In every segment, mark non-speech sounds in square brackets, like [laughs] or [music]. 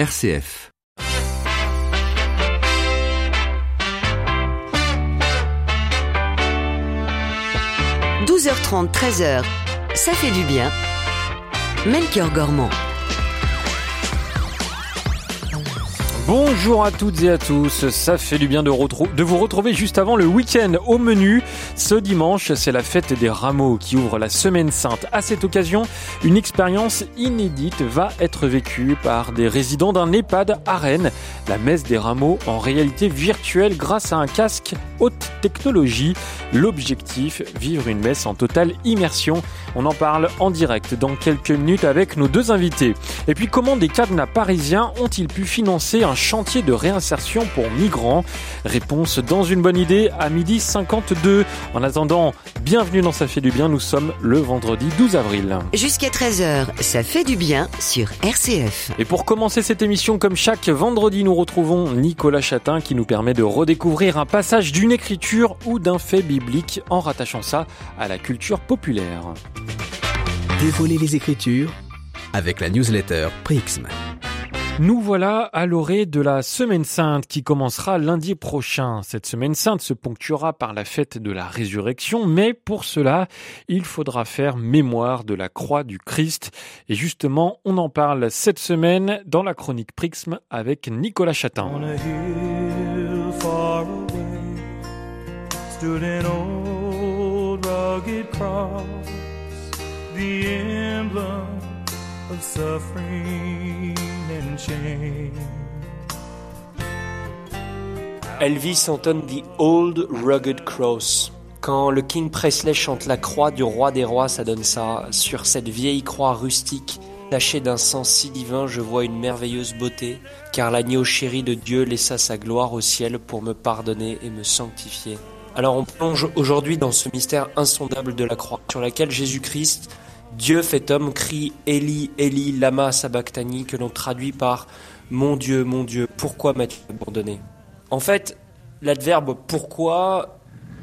RCF. « 12h30, 13h, ça fait du bien. Melchior Gormand. Bonjour à toutes et à tous, ça fait du bien de, de vous retrouver juste avant le week-end au menu. Ce dimanche, c'est la fête des rameaux qui ouvre la semaine sainte. À cette occasion, une expérience inédite va être vécue par des résidents d'un EHPAD à Rennes. La messe des rameaux en réalité virtuelle grâce à un casque haute technologie. L'objectif, vivre une messe en totale immersion. On en parle en direct dans quelques minutes avec nos deux invités. Et puis comment des cadenas parisiens ont-ils pu financer un chantier de réinsertion pour migrants? Réponse dans une bonne idée à midi 52. En attendant, bienvenue dans Ça fait du bien, nous sommes le vendredi 12 avril. Jusqu'à 13h, ça fait du bien sur RCF. Et pour commencer cette émission, comme chaque vendredi, nous retrouvons Nicolas Chatin qui nous permet de redécouvrir un passage d'une écriture ou d'un fait biblique en rattachant ça à la culture populaire. Dévoiler les écritures avec la newsletter Prixm. Nous voilà à l'orée de la Semaine Sainte qui commencera lundi prochain. Cette Semaine Sainte se ponctuera par la fête de la résurrection, mais pour cela, il faudra faire mémoire de la croix du Christ. Et justement, on en parle cette semaine dans la chronique Prixm avec Nicolas Chatin. Elvis entonne The Old Rugged Cross. Quand le King Presley chante la croix du roi des rois, ça donne ça. Sur cette vieille croix rustique, tachée d'un sang si divin, je vois une merveilleuse beauté, car l'agneau chéri de Dieu laissa sa gloire au ciel pour me pardonner et me sanctifier. Alors on plonge aujourd'hui dans ce mystère insondable de la croix, sur laquelle Jésus-Christ, Dieu fait homme, crie Eli, Eli, lama sabachthani, que l'on traduit par Mon Dieu, mon Dieu, pourquoi m'as-tu abandonné? En fait, l'adverbe pourquoi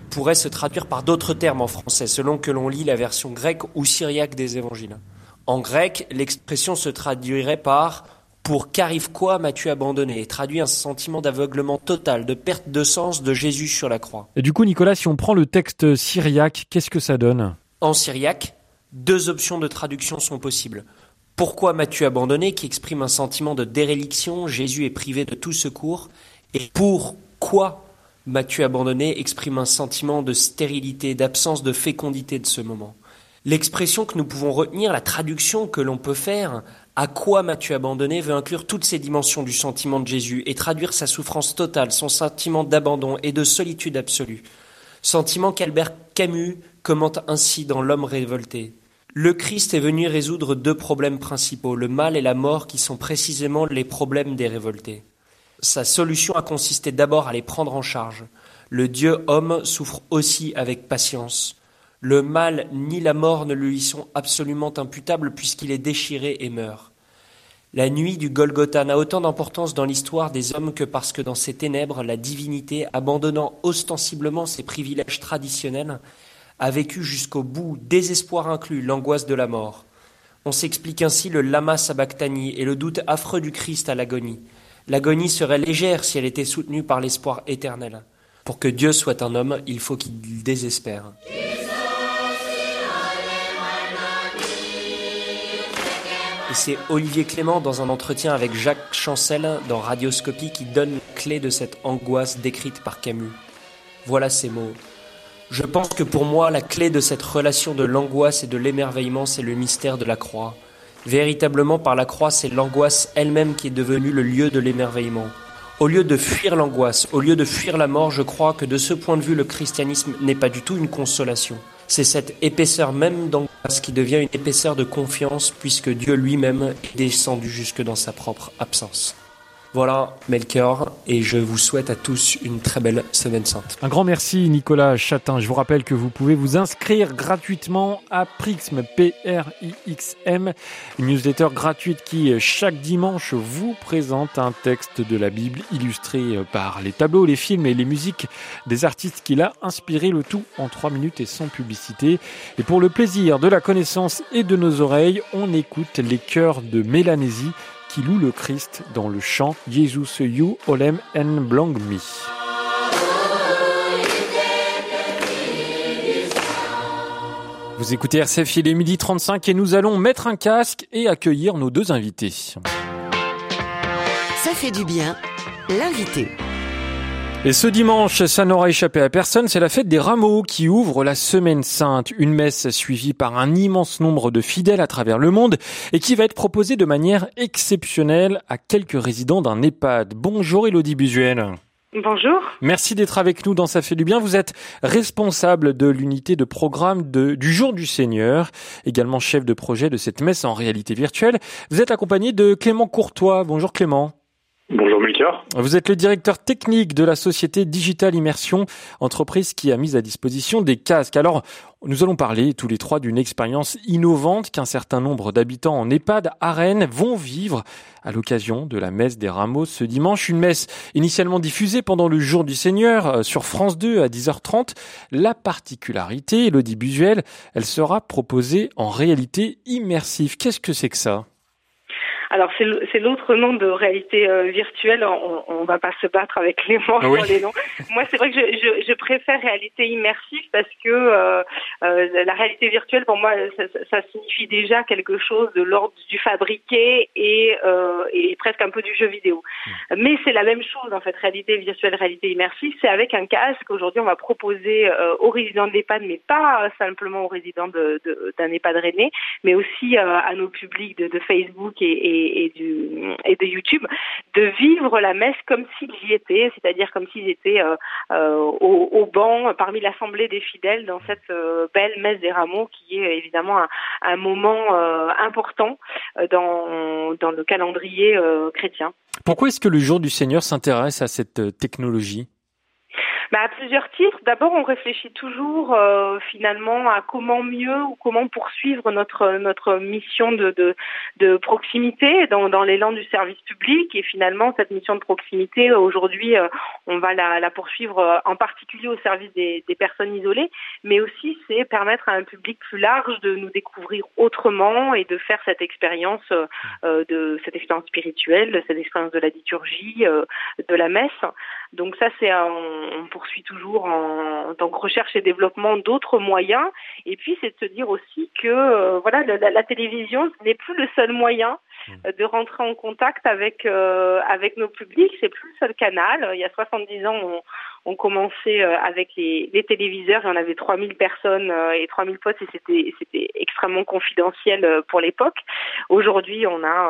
pourrait se traduire par d'autres termes en français, selon que l'on lit la version grecque ou syriaque des évangiles. En grec, l'expression se traduirait par pour qu'arrive quoi m'as-tu abandonné et traduit un sentiment d'aveuglement total, de perte de sens de Jésus sur la croix. Et du coup, Nicolas, si on prend le texte syriaque, qu'est-ce que ça donne? En syriaque, deux options de traduction sont possibles. Pourquoi m'as-tu abandonné qui exprime un sentiment de déréliction, Jésus est privé de tout secours, et pourquoi m'as-tu abandonné exprime un sentiment de stérilité, d'absence de fécondité de ce moment. L'expression que nous pouvons retenir, la traduction que l'on peut faire, à quoi m'as-tu abandonné, veut inclure toutes ces dimensions du sentiment de Jésus et traduire sa souffrance totale, son sentiment d'abandon et de solitude absolue. Sentiment qu'Albert Camus commente ainsi dans L'homme révolté. Le Christ est venu résoudre deux problèmes principaux, le mal et la mort, qui sont précisément les problèmes des révoltés. Sa solution a consisté d'abord à les prendre en charge. Le Dieu homme souffre aussi avec patience. Le mal ni la mort ne lui sont absolument imputables puisqu'il est déchiré et meurt. La nuit du Golgotha n'a autant d'importance dans l'histoire des hommes que parce que dans ces ténèbres, la divinité, abandonnant ostensiblement ses privilèges traditionnels, a vécu jusqu'au bout, désespoir inclus, l'angoisse de la mort. On s'explique ainsi le lama sabachthani et le doute affreux du Christ à l'agonie. L'agonie serait légère si elle était soutenue par l'espoir éternel. Pour que Dieu soit un homme, il faut qu'il désespère. Et c'est Olivier Clément dans un entretien avec Jacques Chancel dans Radioscopie qui donne la clé de cette angoisse décrite par Camus. Voilà ces mots. Je pense que pour moi, la clé de cette relation de l'angoisse et de l'émerveillement, c'est le mystère de la croix. Véritablement, par la croix, c'est l'angoisse elle-même qui est devenue le lieu de l'émerveillement. Au lieu de fuir l'angoisse, au lieu de fuir la mort, je crois que de ce point de vue, le christianisme n'est pas du tout une consolation. C'est cette épaisseur même d'angoisse qui devient une épaisseur de confiance, puisque Dieu lui-même est descendu jusque dans sa propre absence. Voilà, Melchior, et je vous souhaite à tous une très belle semaine sainte. Un grand merci, Nicolas Chatin. Je vous rappelle que vous pouvez vous inscrire gratuitement à Prixm, P-R-I-X-M, une newsletter gratuite qui, chaque dimanche, vous présente un texte de la Bible illustré par les tableaux, les films et les musiques des artistes qu'il a inspiré, le tout en trois minutes et sans publicité. Et pour le plaisir de la connaissance et de nos oreilles, on écoute les chœurs de Mélanésie qui loue le Christ dans le chant Jesus You Olem en Blangmi. Vous écoutez RCF, il est midi 35 et nous allons mettre un casque et accueillir nos deux invités. Ça fait du bien, l'invité. Et ce dimanche, ça n'aura échappé à personne, c'est la fête des rameaux qui ouvre la semaine sainte, une messe suivie par un immense nombre de fidèles à travers le monde et qui va être proposée de manière exceptionnelle à quelques résidents d'un EHPAD. Bonjour Elodie Busuel. Bonjour. Merci d'être avec nous dans Ça fait du bien. Vous êtes responsable de l'unité de programme de, du Jour du Seigneur, également chef de projet de cette messe en réalité virtuelle. Vous êtes accompagné de Clément Courtois. Bonjour Clément. Vous êtes le directeur technique de la société Digital Immersion, entreprise qui a mis à disposition des casques. Alors, nous allons parler tous les trois d'une expérience innovante qu'un certain nombre d'habitants en EHPAD à Rennes vont vivre à l'occasion de la messe des rameaux ce dimanche. Une messe initialement diffusée pendant le jour du Seigneur euh, sur France 2 à 10h30. La particularité, Elodie Busuel, elle sera proposée en réalité immersive. Qu'est-ce que c'est que ça? Alors c'est l'autre nom de réalité euh, virtuelle. On, on va pas se battre avec les mots pour les noms. Moi, c'est vrai que je, je, je, préfère réalité immersive parce que euh, euh, la réalité virtuelle, pour moi, ça, ça, signifie déjà quelque chose de l'ordre du fabriqué et, et presque un peu du jeu vidéo. Hmm. Mais c'est la même chose en fait. Réalité virtuelle, réalité immersive, c'est avec un casque. Aujourd'hui, on va proposer aux résidents de l'EHPAD, mais pas simplement aux résidents d'un de, EHPAD rennais, mais aussi à nos publics de, de Facebook et, et et, de YouTube, de vivre la messe comme s'ils y étaient, c'est-à-dire comme s'ils étaient euh, euh, au, banc parmi l'assemblée des fidèles dans cette euh, belle messe des rameaux qui est évidemment un, moment important dans le calendrier chrétien. Pourquoi est-ce que le jour du Seigneur s'intéresse à cette technologie? Bah, à plusieurs titres. D'abord, on réfléchit toujours euh, finalement à comment mieux ou comment poursuivre notre notre mission de de, de proximité dans, dans l'élan du service public. Et finalement, cette mission de proximité, aujourd'hui, euh, on va la, la poursuivre euh, en particulier au service des, des personnes isolées, mais aussi c'est permettre à un public plus large de nous découvrir autrement et de faire cette expérience euh, de cette expérience spirituelle, cette expérience de la liturgie, de la messe. Donc ça, c'est on, poursuit toujours en, tant que recherche et développement d'autres moyens. Et puis, c'est de se dire aussi que euh, voilà, la, la télévision n'est plus le seul moyen. De rentrer en contact avec euh, avec nos publics. C'est plus le seul canal. Il y a 70 ans, on, on commençait euh, avec les, les téléviseurs et on avait 3000 personnes euh, et 3000 postes et c'était c'était extrêmement confidentiel euh, pour l'époque. Aujourd'hui, on a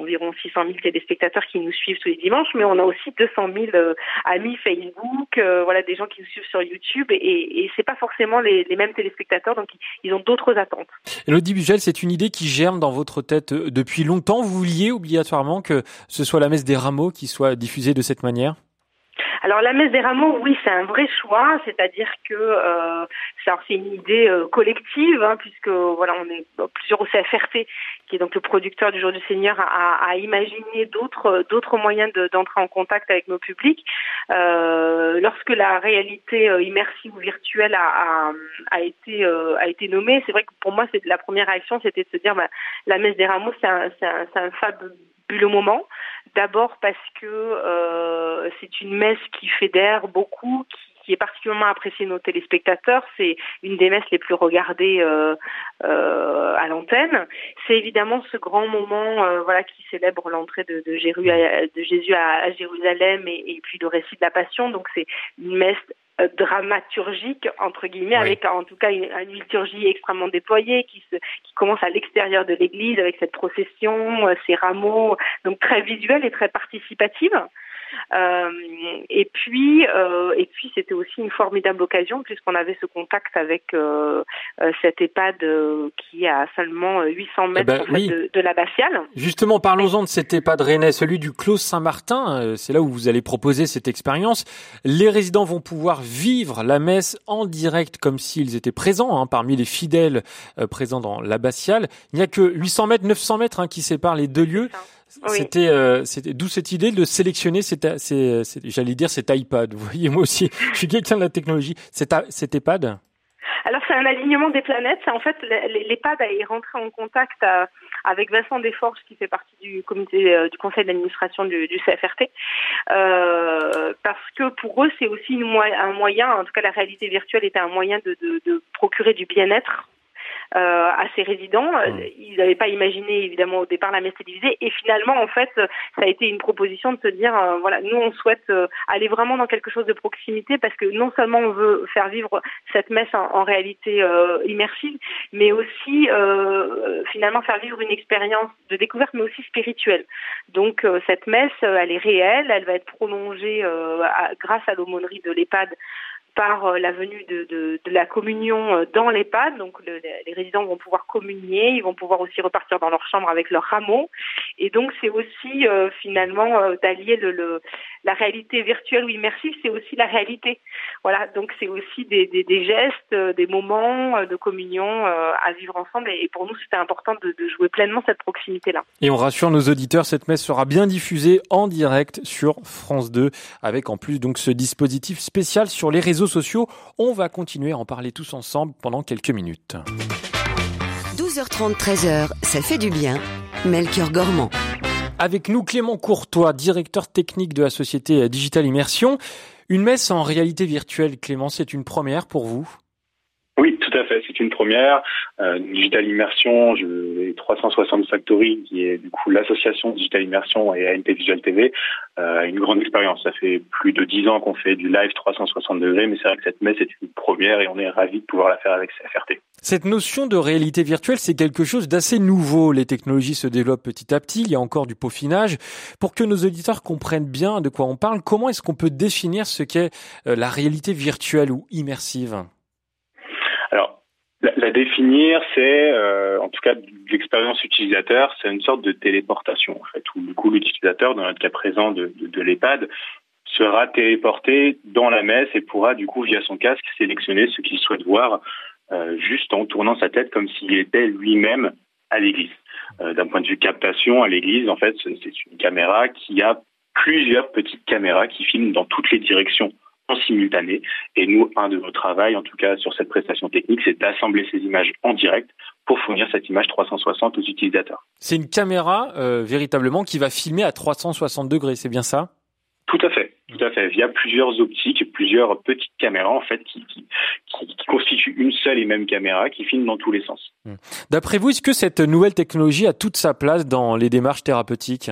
environ 600 000 téléspectateurs qui nous suivent tous les dimanches, mais on a aussi 200 000 amis Facebook, voilà des gens qui nous suivent sur YouTube et, et c'est pas forcément les, les, mêmes téléspectateurs, donc ils ont d'autres attentes. Elodie Bugel, c'est une idée qui germe dans votre tête depuis longtemps. Vous vouliez obligatoirement que ce soit la messe des rameaux qui soit diffusée de cette manière? Alors la messe des rameaux, oui, c'est un vrai choix, c'est-à-dire que euh, c'est une idée euh, collective, hein, puisque voilà, on est plusieurs au CFRT, qui est donc le producteur du Jour du Seigneur, à, à imaginer d'autres d'autres moyens d'entrer en contact avec nos publics. Euh, lorsque la réalité euh, immersive ou virtuelle a, a, a été euh, a été nommée, c'est vrai que pour moi, c'est la première réaction, c'était de se dire, bah, la messe des rameaux, c'est un, un, un fabuleux moment. D'abord parce que euh, c'est une messe qui fédère beaucoup, qui, est particulièrement appréciée de nos téléspectateurs. C'est une des messes les plus regardées euh, euh, à l'antenne. C'est évidemment ce grand moment, voilà, qui célèbre l'entrée de, Jésus à, Jérusalem et, puis le récit de la Passion. Donc c'est une messe euh, dramaturgique entre guillemets avec en tout cas une, une, liturgie extrêmement déployée qui se qui commence à l'extérieur de l'église avec cette procession, euh, ces rameaux donc très visuelle et très participative. Euh, et puis, euh, et puis c'était aussi une formidable occasion puisqu'on avait ce contact avec euh, euh cet EHPAD euh, qui a seulement 800 mètres eh ben, en fait, de, de l'abbatiale. Justement, parlons-en de cet EHPAD rennais, celui du Clos Saint-Martin. C'est là où vous allez proposer cette expérience. Les résidents vont pouvoir vivre la messe en direct comme s'ils étaient présents hein, parmi les fidèles présents dans l'abbatiale. Il n'y a que 800 mètres, 900 mètres hein, qui séparent les deux lieux. C'était, euh, c'était d'où cette idée de sélectionner cette, j'allais dire cet iPad. [laughs] Vous voyez, moi aussi, je suis quelqu'un de la technologie. Cet, cet iPad? Alors c'est un alignement des planètes. En fait l'EHPAD est rentré en contact euh, avec Vincent Desforges qui fait partie du comité euh, du conseil d'administration du, du, CFRT euh, parce que pour eux c'est aussi une, un moyen, en tout cas la réalité virtuelle était un moyen de, de, de procurer du bien-être euh, à ses résidents. Mmh. Ils n'avaient pas imaginé évidemment au départ la messe télévisée et finalement en fait ça a été une proposition de se dire euh, voilà nous on souhaite euh, aller vraiment dans quelque chose de proximité parce que non seulement on veut faire vivre cette messe en, en réalité immersive mais aussi finalement faire vivre une expérience de découverte mais aussi spirituelle. Donc cette messe elle est réelle, elle va être prolongée grâce à l'aumônerie de l'EHPAD par euh, la venue de, la communion euh, dans l'EHPAD. Donc le, les résidents vont pouvoir communier, ils vont pouvoir aussi repartir dans leur chambre avec leur rameau. Et donc c'est aussi euh, finalement euh, d'allier la réalité virtuelle ou immersive, c'est aussi la réalité. Voilà, donc c'est aussi des, gestes, des moments de communion à vivre ensemble. Et, pour nous, c'était important de, de jouer pleinement cette proximité-là. Et on rassure nos auditeurs, cette messe sera bien diffusée en direct sur France 2, avec en plus donc ce dispositif spécial sur les réseaux sociaux. On va continuer à en parler tous ensemble pendant quelques minutes. 12h30, 13h, ça fait du bien. Melchior Gormand. Avec nous, Clément Courtois, directeur technique de la société Digital Immersion. Une messe en réalité virtuelle, Clément, c'est une première pour vous? C'est une première. Euh, Digital Immersion, je, 360 Factory, qui est du coup l'association Digital Immersion et ANP Visual TV, euh, une grande expérience. Ça fait plus de dix ans qu'on fait du live 360 degrés, mais c'est vrai que cette messe est une première et on est ravis de pouvoir la faire avec CFRT. Cette notion de réalité virtuelle, c'est quelque chose d'assez nouveau. Les technologies se développent petit à petit. Il y a encore du peaufinage. Pour que nos auditeurs comprennent bien de quoi on parle, comment est-ce qu'on peut définir ce qu'est euh, la réalité virtuelle ou immersive? La, la définir, c'est, euh, en tout cas, l'expérience utilisateur, c'est une sorte de téléportation, en fait, où du coup l'utilisateur, dans notre cas présent de, de, de l'EHPAD, sera téléporté dans la messe et pourra du coup via son casque sélectionner ce qu'il souhaite voir euh, juste en tournant sa tête comme s'il était lui-même à l'église. Euh, D'un point de vue captation à l'église, en fait, c'est une caméra qui a plusieurs petites caméras qui filment dans toutes les directions en simultané. Et nous, un de nos travaux, en tout cas sur cette prestation technique, c'est d'assembler ces images en direct pour fournir cette image 360 aux utilisateurs. C'est une caméra euh, véritablement qui va filmer à 360 degrés, c'est bien ça? Tout à fait, tout à fait. Via plusieurs optiques, plusieurs petites caméras en fait qui, qui, qui, qui constituent une seule et même caméra qui filme dans tous les sens. Hmm. D'après vous, est-ce que cette nouvelle technologie a toute sa place dans les démarches thérapeutiques?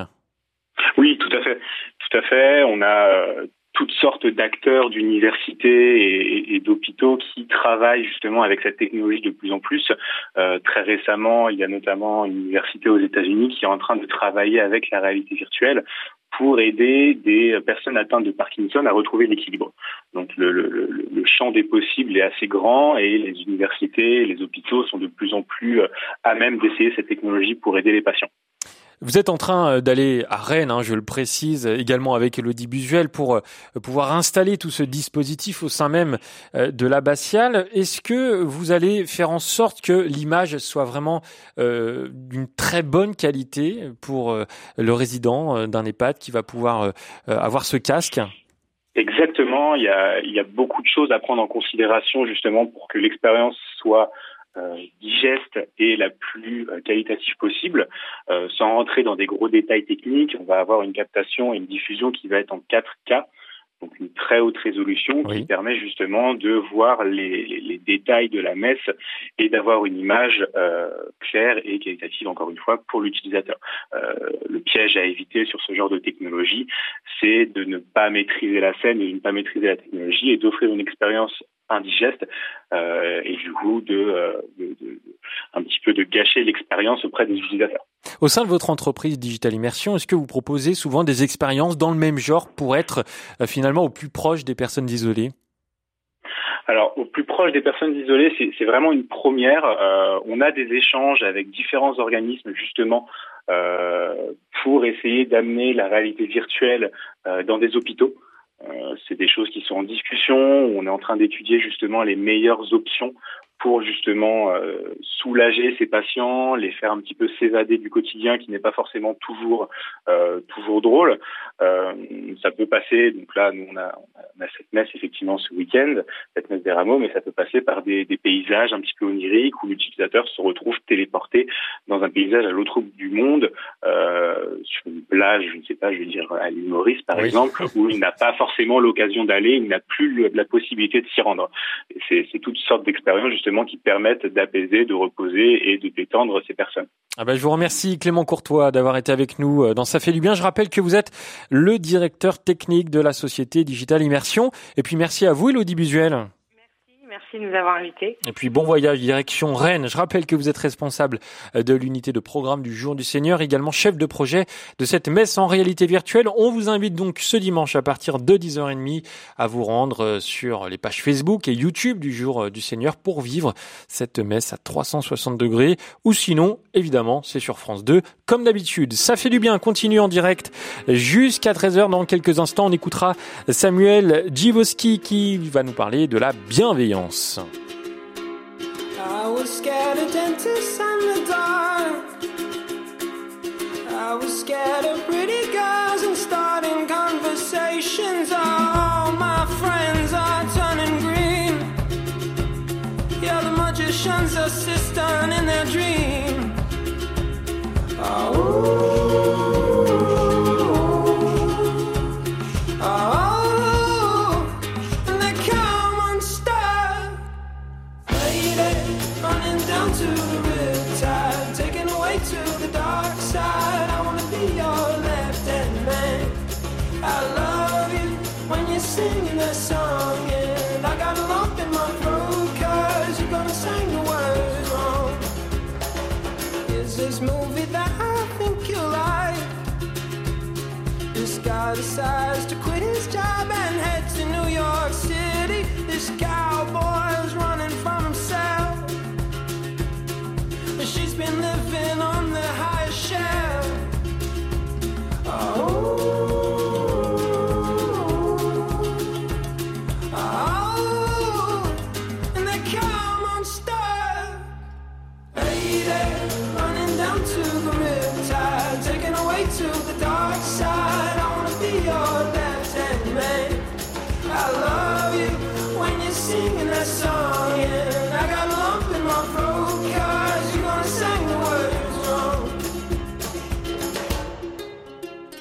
Oui, tout à fait. Tout à fait. On a euh, toutes sortes d'acteurs d'universités et, d'hôpitaux qui travaillent justement avec cette technologie de plus en plus. Euh, très récemment, il y a notamment une université aux États-Unis qui est en train de travailler avec la réalité virtuelle pour aider des personnes atteintes de Parkinson à retrouver l'équilibre. Donc le, champ des possibles est assez grand et les universités, les hôpitaux sont de plus en plus euh, à même d'essayer cette technologie pour aider les patients. Vous êtes en train euh, d'aller à Rennes, hein, je le précise, également avec Elodie Busuel, pour euh, pouvoir installer tout ce dispositif au sein même euh, de l'abbatiale. Est-ce que vous allez faire en sorte que l'image soit vraiment euh, d'une très bonne qualité pour le résident d'un EHPAD qui va pouvoir avoir ce casque? Exactement, il y, a, il y a beaucoup de choses à prendre en considération justement pour que l'expérience soit euh, digeste et la plus euh, qualitative possible. Euh, sans rentrer dans des gros détails techniques, on va avoir une captation et une diffusion qui va être en 4K, donc une très haute résolution qui permet justement de voir les, les, les, détails de la messe et d'avoir une image euh, claire et qualitative, encore une fois, pour l'utilisateur. Euh, le piège à éviter sur ce genre de technologie, c'est de ne pas maîtriser la scène et de ne pas maîtriser la technologie et d'offrir une expérience indigeste euh, et du coup de, euh, de, de, un petit peu de gâcher l'expérience auprès des utilisateurs. Au sein de votre entreprise Digital Immersion, est-ce que vous proposez souvent des expériences dans le même genre pour être euh, finalement au plus proche des personnes isolées? Alors, au plus proche des personnes isolées, c'est vraiment une première. Euh, on a des échanges avec différents organismes justement pour essayer d'amener la réalité virtuelle dans des hôpitaux. Euh, c'est des choses qui sont en discussion. On est en train d'étudier justement les meilleures options pour justement euh, soulager ces patients, les faire un petit peu s'évader du quotidien qui n'est pas forcément toujours euh, toujours drôle. Euh, ça peut passer, donc là nous on a, on a cette messe effectivement ce week-end, cette messe des rameaux, mais ça peut passer par des, des paysages un petit peu oniriques où l'utilisateur se retrouve téléporté dans un paysage à l'autre bout du monde, euh, sur une plage, je ne sais pas, je vais dire à l'île Maurice par Oui. exemple, où il n'a pas forcément l'occasion d'aller, il n'a plus la possibilité de s'y rendre. C'est toutes sortes d'expériences justement qui permettent d'apaiser, de reposer et de détendre ces personnes. Ah ben, je vous remercie Clément Courtois d'avoir été avec nous euh, dans Ça fait du bien. Je rappelle que vous êtes le directeur technique de la société Digital Immersion. Et puis merci à vous Elodie Busuel. Merci de nous avoir invités. Et puis bon voyage direction Rennes. Je rappelle que vous êtes responsable de l'unité de programme du Jour du Seigneur, également chef de projet de cette messe en réalité virtuelle. On vous invite donc ce dimanche à partir de 10h30 à vous rendre euh, sur les pages Facebook et YouTube du Jour euh, du Seigneur pour vivre cette messe à 360 degrés. Ou sinon, évidemment, c'est sur France 2 comme d'habitude. Ça fait du bien. Continue en direct jusqu'à 13h. Dans quelques instants, on écoutera Samuel Djivoski qui va nous parler de la bienveillance. I was scared of dentists and the dark. I was scared of pretty girls and starting conversations. All my friends are turning green. Yeah, the magician's assistant in their dream. Oh, singing that song, and I got lump in my throat, cause you're gonna sing the words wrong. Is this movie that I think you like? This guy decides to quit his job and head to New York City. This cowboy's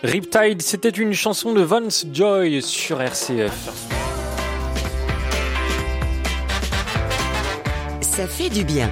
Riptide, c'était une chanson de Vance Joy sur RCF. Ça fait du bien.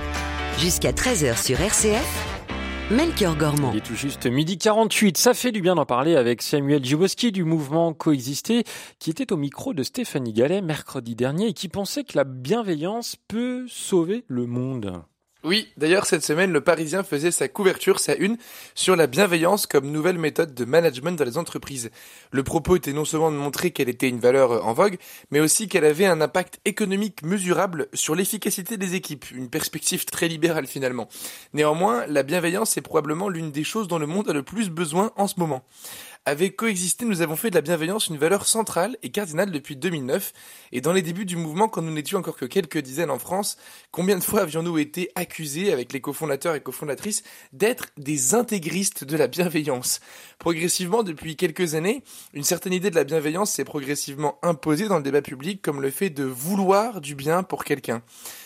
Jusqu'à 13h sur RCF, Melchior Gormand. Il est tout juste midi 48. Ça fait du bien d'en parler avec Samuel Djiboski du mouvement Coexister, qui était au micro de Stéphanie Gallet mercredi dernier et qui pensait que la bienveillance peut sauver le monde. Oui, d'ailleurs cette semaine, le Parisien faisait sa couverture, sa une, sur la bienveillance comme nouvelle méthode de management dans les entreprises. Le propos était non seulement de montrer qu'elle était une valeur euh, en vogue, mais aussi qu'elle avait un impact économique mesurable sur l'efficacité des équipes, une perspective très libérale finalement. Néanmoins, la bienveillance est probablement l'une des choses dont le monde a le plus besoin en ce moment. Avec Coexister, nous avons fait de la bienveillance une valeur centrale et cardinale depuis 2009. Et dans les débuts du mouvement, quand nous n'étions encore que quelques dizaines en France, combien de fois avions-nous été accusés, avec les cofondateurs et cofondatrices, d'être des intégristes de la bienveillance? Progressivement, depuis quelques années, une certaine idée de la bienveillance s'est progressivement imposée dans le débat public comme le fait de vouloir du bien pour quelqu'un.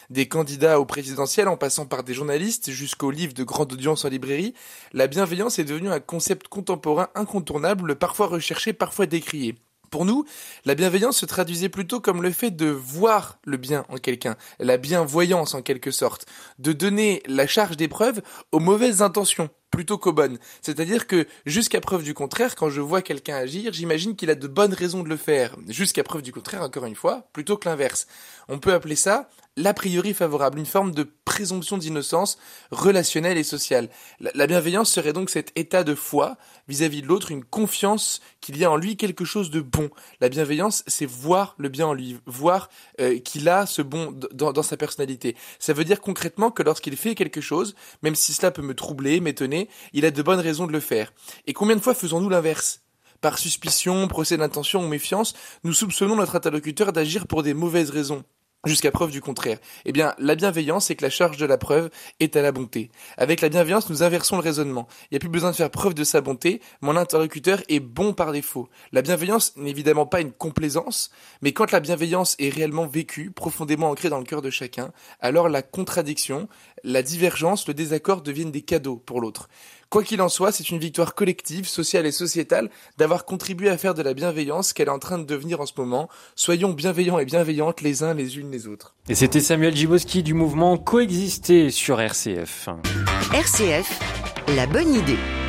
Des candidats au présidentiel en passant par des journalistes jusqu'aux livres de grande audience en librairie, la bienveillance est devenue un concept contemporain incontournable, parfois recherché, parfois décrié. Pour nous, la bienveillance se traduisait plutôt comme le fait de voir le bien en quelqu'un, la bienvoyance en quelque sorte, de donner la charge des preuves aux mauvaises intentions plutôt qu'aux bonnes. C'est-à-dire que jusqu'à preuve du contraire, quand je vois quelqu'un agir, j'imagine qu'il a de bonnes raisons de le faire. Jusqu'à preuve du contraire, encore une fois, plutôt que l'inverse. On peut appeler ça l'a priori favorable, une forme de présomption d'innocence relationnelle et sociale. La, la bienveillance serait donc cet état de foi vis-à-vis de l'autre, une confiance qu'il y a en lui quelque chose de bon. La bienveillance, c'est voir le bien en lui, voir euh, qu'il a ce bon dans, dans sa personnalité. Ça veut dire concrètement que lorsqu'il fait quelque chose, même si cela peut me troubler, m'étonner, il a de bonnes raisons de le faire. Et combien de fois faisons-nous l'inverse? Par suspicion, procès d'intention ou méfiance, nous soupçonnons notre interlocuteur d'agir pour des mauvaises raisons. Jusqu'à preuve du contraire. Eh bien, la bienveillance, c'est que la charge de la preuve est à la bonté. Avec la bienveillance, nous inversons le raisonnement. Il n'y a plus besoin de faire preuve de sa bonté, mon interlocuteur est bon par défaut. La bienveillance n'est évidemment pas une complaisance, mais quand la bienveillance est réellement vécue, profondément ancrée dans le cœur de chacun, alors la contradiction, la divergence, le désaccord deviennent des cadeaux pour l'autre. Quoi qu'il en soit, c'est une victoire collective, sociale et sociétale d'avoir contribué à faire de la bienveillance qu'elle est en train de devenir en ce moment. Soyons bienveillants et bienveillantes les uns les unes les autres. Et c'était Samuel Giboski du mouvement Coexister sur RCF. RCF, la bonne idée.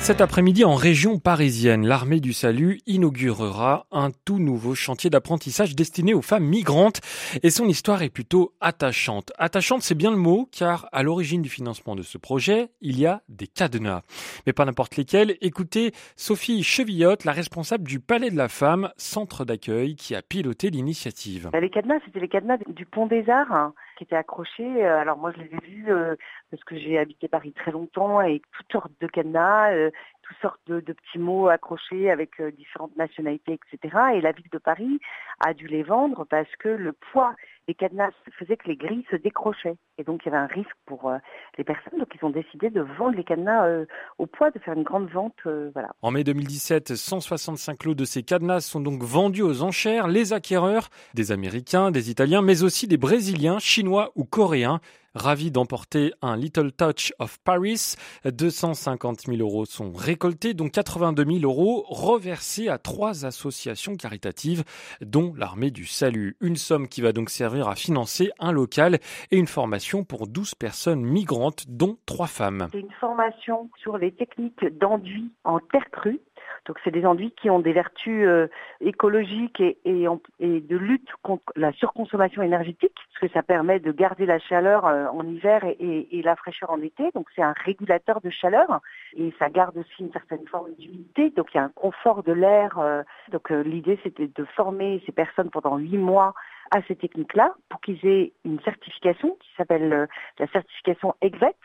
Cet après-midi, en région parisienne, l'armée du salut inaugurera un tout nouveau chantier d'apprentissage destiné aux femmes migrantes et son histoire est plutôt attachante. Attachante, c'est bien le mot, car à l'origine du financement de ce projet, il y a des cadenas. Mais pas n'importe lesquels. Écoutez Sophie Chevillotte, la responsable du Palais de la Femme, centre d'accueil, qui a piloté l'initiative. Bah, Les cadenas, c'était les cadenas du Pont des Arts hein, qui étaient accrochés. Euh, Alors moi, je les ai vus euh, parce que j'ai habité Paris très longtemps et toutes sortes de cadenas, euh, toutes sortes de, petits mots accrochés avec euh, différentes nationalités, etc. Et la ville de Paris a dû les vendre parce que le poids des cadenas faisait que les grilles se décrochaient. Et donc, il y avait un risque pour euh, les personnes. Donc, ils ont décidé de vendre les cadenas euh, au poids, de faire une grande vente. voilà. En mai 2017, 165 lots de ces cadenas sont donc vendus aux enchères. Les acquéreurs, des Américains, des Italiens, mais aussi des Brésiliens, Chinois ou Coréens, ravis d'emporter un Little Touch of Paris. 250 000 euros sont récoltés, dont 82 000 euros reversés à trois associations caritatives, dont l'Armée du Salut. Une somme qui va donc servir à financer un local et une formation pour 12 personnes migrantes, dont trois femmes. Une formation sur les techniques d'enduit en terre crue. Donc, c'est des enduits qui ont des vertus euh, écologiques et, de lutte contre la surconsommation énergétique, parce que ça permet de garder la chaleur euh, en hiver et, la fraîcheur en été. Donc, c'est un régulateur de chaleur et ça garde aussi une certaine forme d'humidité. Donc, il y a un confort de l'air. euh. donc, l'idée, c'était de former ces personnes pendant huit mois à ces techniques-là pour qu'ils aient une certification qui s'appelle la certification EGVET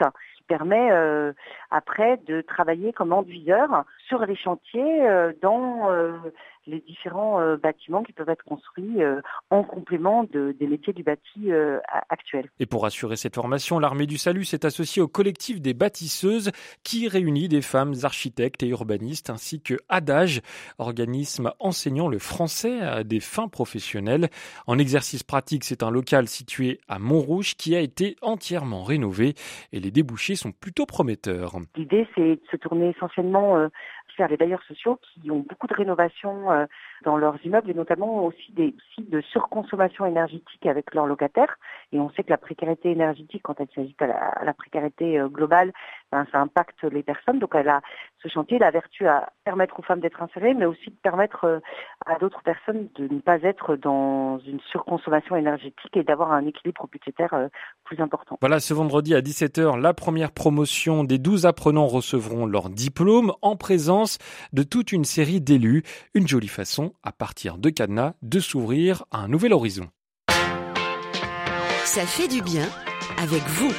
permet euh, après de travailler comme enduiseur sur les chantiers euh, dans euh, les différents euh, bâtiments qui peuvent être construits euh, en complément de- des métiers du bâti euh, actuel. Et pour assurer cette formation, l'armée du salut s'est associée au collectif des bâtisseuses qui réunit des femmes architectes et urbanistes ainsi que Adage, organisme enseignant le français à des fins professionnelles. En exercice pratique, c'est un local situé à Montrouge qui a été entièrement rénové et les débouchés sont plutôt prometteurs. L'idée, c'est de se tourner essentiellement les bailleurs sociaux qui ont beaucoup de rénovations euh, dans leurs immeubles et notamment aussi des sites de surconsommation énergétique avec leurs locataires. Et on sait que la précarité énergétique, quand elle s'agit à la précarité euh, globale, ben, ça impacte les personnes. Donc elle a ce chantier, la vertu à permettre aux femmes d'être insérées, mais aussi de permettre euh, à d'autres personnes de ne pas être dans une surconsommation énergétique et d'avoir un équilibre budgétaire euh, plus important. Voilà, ce vendredi à 17h, la première promotion des 12 apprenants recevront leur diplôme en présence de toute une série d'élus. Une jolie façon, à partir de cadenas, de s'ouvrir à un nouvel horizon. Ça fait du bien avec vous.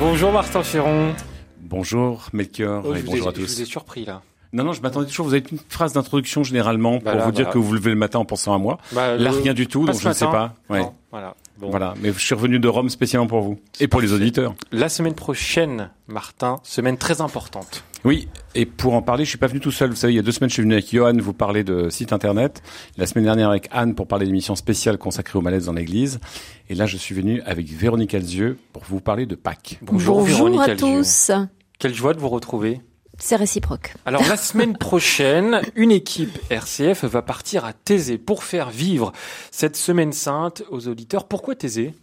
Bonjour Martin Ferron. Bonjour Melchior Oh, et ai, bonjour à je vous ai tous. surpris là. Non, non, je m'attendais toujours. Vous avez une phrase d'introduction généralement pour vous dire que vous vous levez le matin en pensant à moi. Bah, Là, le- rien du tout, pas donc je ne sais pas. Ouais. Non, voilà. Bon. Voilà, mais je suis revenu de Rome spécialement pour vous et pour les auditeurs. La semaine prochaine, Martin, semaine très importante. Oui, et pour en parler, je suis pas venu tout seul. Vous savez, il y a deux semaines, je suis venu avec Johan vous parler de site internet. La semaine dernière avec Anne pour parler d'émissions spéciales consacrées aux malaises dans l'église. Et là, je suis venu avec Véronique Alzieux pour vous parler de Pâques. Bonjour, Bonjour Véronique à Alzieux. tous. Quelle joie de vous retrouver. C'est réciproque. Alors la semaine prochaine, une équipe RCF va partir à Thésée pour faire vivre cette semaine sainte aux auditeurs. Pourquoi Thésée?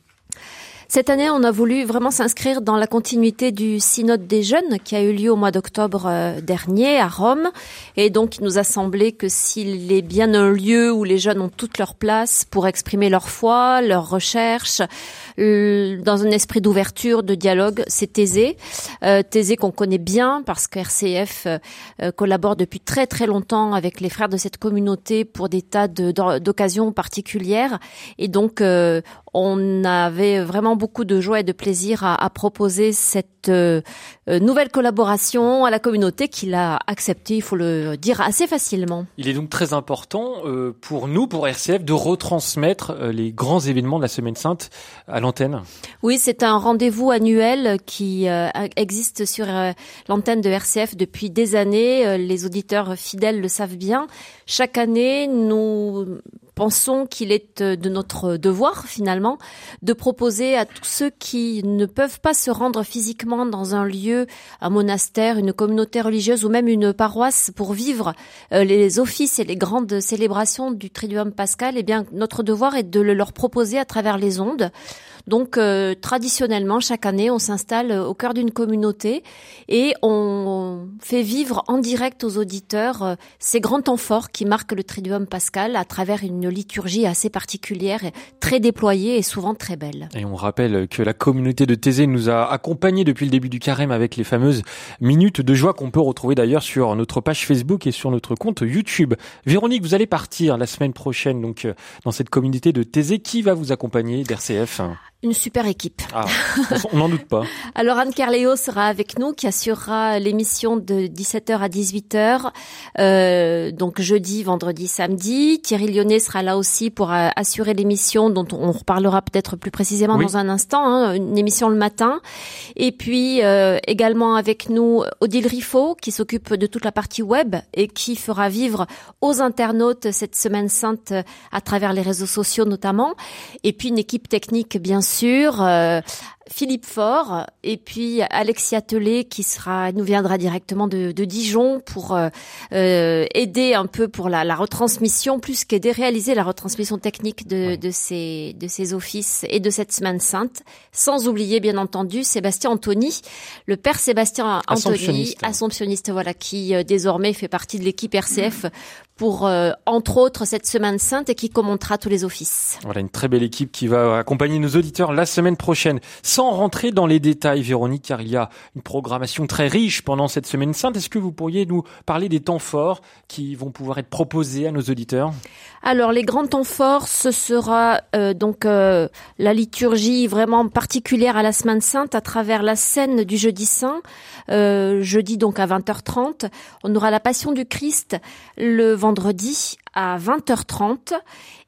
Cette année, on a voulu vraiment s'inscrire dans la continuité du synode des jeunes qui a eu lieu au mois d'octobre euh, dernier à Rome. Et donc, il nous a semblé que s'il est bien un lieu où les jeunes ont toute leur place pour exprimer leur foi, leurs recherches, euh, dans un esprit d'ouverture, de dialogue, c'est Thésée. Euh, qu'on connaît bien parce que RCF euh, collabore depuis très très longtemps avec les frères de cette communauté pour des tas d'occasions particulières. Et donc, on avait vraiment beaucoup de joie et de plaisir à, à proposer cette euh, euh, nouvelle collaboration à la communauté qui l'a accepté, il faut le dire assez facilement. Il est donc très important euh, pour nous, pour RCF, de retransmettre euh, les grands événements de la Semaine Sainte à l'antenne. Oui, c'est un rendez-vous annuel qui existe sur l'antenne de RCF depuis des années. Les auditeurs fidèles le savent bien. Chaque année, nous pensons qu'il est euh, de notre devoir finalement de proposer à tous ceux qui ne peuvent pas se rendre physiquement dans un lieu, un monastère, une communauté religieuse ou même une paroisse pour vivre euh, les offices et les grandes célébrations du Triduum Pascal, eh bien notre devoir est de le leur proposer à travers les ondes. Donc euh, traditionnellement, chaque année, on s'installe au cœur d'une communauté et on fait vivre en direct aux auditeurs ces grands temps forts qui marquent le Triduum Pascal à travers une liturgie assez particulière, très déployée et souvent très belle. Et on rappelle que la communauté de Thésée nous a accompagnés depuis le début du carême avec les fameuses minutes de joie qu'on peut retrouver d'ailleurs sur notre page Facebook et sur notre compte YouTube. Véronique, vous allez partir la semaine prochaine donc euh, dans cette communauté de Thésée. Qui va vous accompagner d'RCF Une super équipe. Ah, on n'en doute pas. [laughs] Alors Anne Carléo sera avec nous, qui assurera l'émission de 17h à 18h, euh, donc jeudi, vendredi, samedi. Thierry Lyonnais sera là aussi pour euh, assurer l'émission dont on reparlera peut-être plus précisément Oui. dans un instant, hein, une émission le matin. Et puis euh, également avec nous Odile Riffaut, qui s'occupe de toute la partie web et qui fera vivre aux internautes cette semaine sainte à travers les réseaux sociaux notamment. Et puis une équipe technique bien sûr. Euh, Philippe Faure et puis Alexis Atelier qui sera nous viendra directement de, de Dijon pour euh, euh, aider un peu pour la, la retransmission plus qu'aider réaliser la retransmission technique de, de ces de ces offices et de cette semaine sainte sans oublier bien entendu Sébastien Antoni le père Sébastien Antoni Assomptionniste. voilà qui euh, désormais fait partie de l'équipe RCF pour euh, entre autres cette semaine sainte et qui commentera tous les offices. Voilà une très belle équipe qui va accompagner nos auditeurs la semaine prochaine. Sans rentrer dans les détails, Véronique, car il y a une programmation très riche pendant cette semaine sainte. Est-ce que vous pourriez nous parler des temps forts qui vont pouvoir être proposés à nos auditeurs? Alors les grands temps forts, ce sera euh, donc euh, la liturgie vraiment particulière à la Semaine Sainte à travers la scène du jeudi saint, euh, jeudi donc à 20h30. On aura la Passion du Christ le vendredi à 20h30.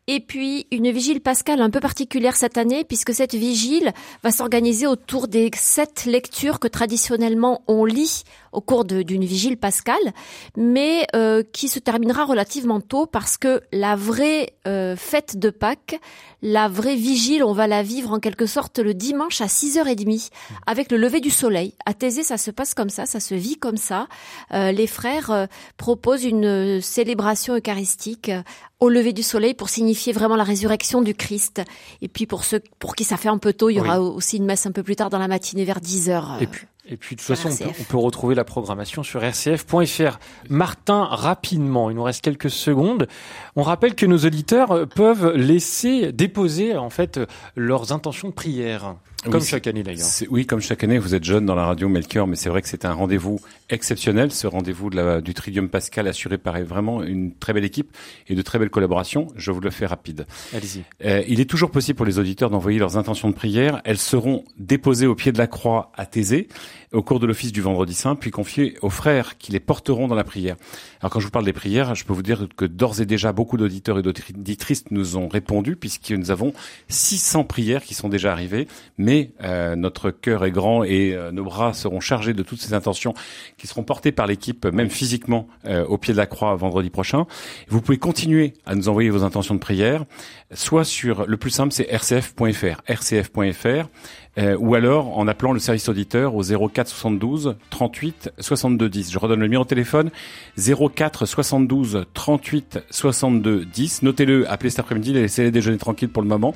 Et puis une vigile pascale un peu particulière cette année puisque cette vigile va s'organiser autour des sept lectures que traditionnellement on lit au cours d'une vigile pascale, mais euh, qui se terminera relativement tôt parce que la vraie euh, fête de Pâques, la vraie vigile, on va la vivre en quelque sorte le dimanche à 6h30 avec le lever du soleil. À Thésée, ça se passe comme ça, ça se vit comme ça. Euh, les frères proposent une célébration eucharistique euh, au lever du soleil pour signifier vraiment la résurrection du Christ. Et puis pour ceux pour qui ça fait un peu tôt, il y aura aussi une messe un peu plus tard dans la matinée vers 10h. Et puis, et puis de toute façon, on peut, RCF. on peut retrouver la programmation sur rcf.fr. Martin, rapidement, il nous reste quelques secondes. On rappelle que nos auditeurs euh, peuvent laisser déposer en fait leurs intentions de prière, comme chaque année d'ailleurs. Oui, comme chaque année, vous êtes jeune dans la radio Melchior, mais c'est vrai que c'est un rendez-vous exceptionnel, ce rendez-vous du Tridium Pascal assuré par vraiment une très belle équipe et de très belles collaborations. Je vous le fais rapide. Allez-y. Euh, il est toujours possible pour les auditeurs d'envoyer leurs intentions de prière. Elles seront déposées au pied de la croix à Thésée au cours de l'office du vendredi saint, puis confiées aux frères qui les porteront dans la prière. Alors quand je vous parle des prières, je peux vous dire que d'ores et déjà beaucoup d'auditeurs et d'auditrices nous ont répondu puisque nous avons 600 prières qui sont déjà arrivées, mais euh, notre cœur est grand et euh, nos bras seront chargés de toutes ces intentions qui seront portées par l'équipe, même physiquement, euh, au pied de la croix vendredi prochain. Vous pouvez continuer à nous envoyer vos intentions de prière, soit sur le plus simple, c'est rcf.fr, rcf.fr, euh, ou alors en appelant le service auditeur au 04 72 38 62 10. Je redonne le numéro de téléphone 04 72 38 62 10. Notez-le, appelez cet après-midi, laissez-les déjeuner tranquille pour le moment,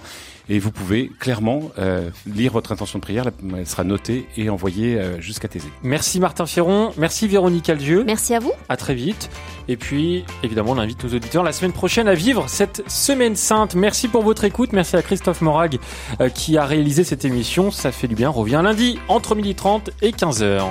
et vous pouvez clairement euh, lire votre intention de prière. Elle sera notée et envoyée euh, jusqu'à Thésée. Merci Martin Ferron, merci Véronique Aldieu. Merci à vous. À très vite. Et puis, évidemment, on invite nos auditeurs la semaine prochaine à vivre cette semaine sainte. Merci pour votre écoute. Merci à Christophe Morag euh, qui a réalisé cette émission. Ça fait du bien. On revient lundi entre 12h30 et 15h.